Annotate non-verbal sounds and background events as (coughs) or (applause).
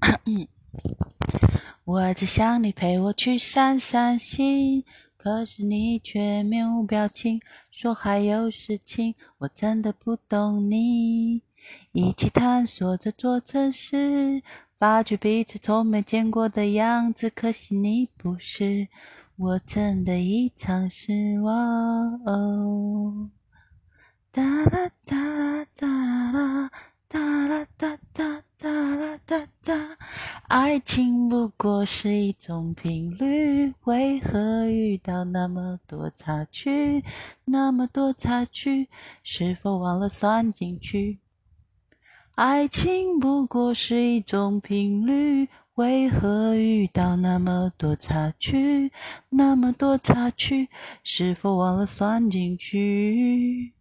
(coughs) 我只想你陪我去散散心，可是你却面无表情，说还有事情。我真的不懂你，一起探索这座城市，发觉彼此从没见过的样子。可惜你不是，我真的一场失望。哒啦哒啦哒啦哒啦哒哒哒啦哒哒，爱情不过是一种频率，为何遇到那么多插曲？那么多插曲，是否忘了算进去？爱情不过是一种频率，为何遇到那么多插曲？那么多插曲，是否忘了算进去？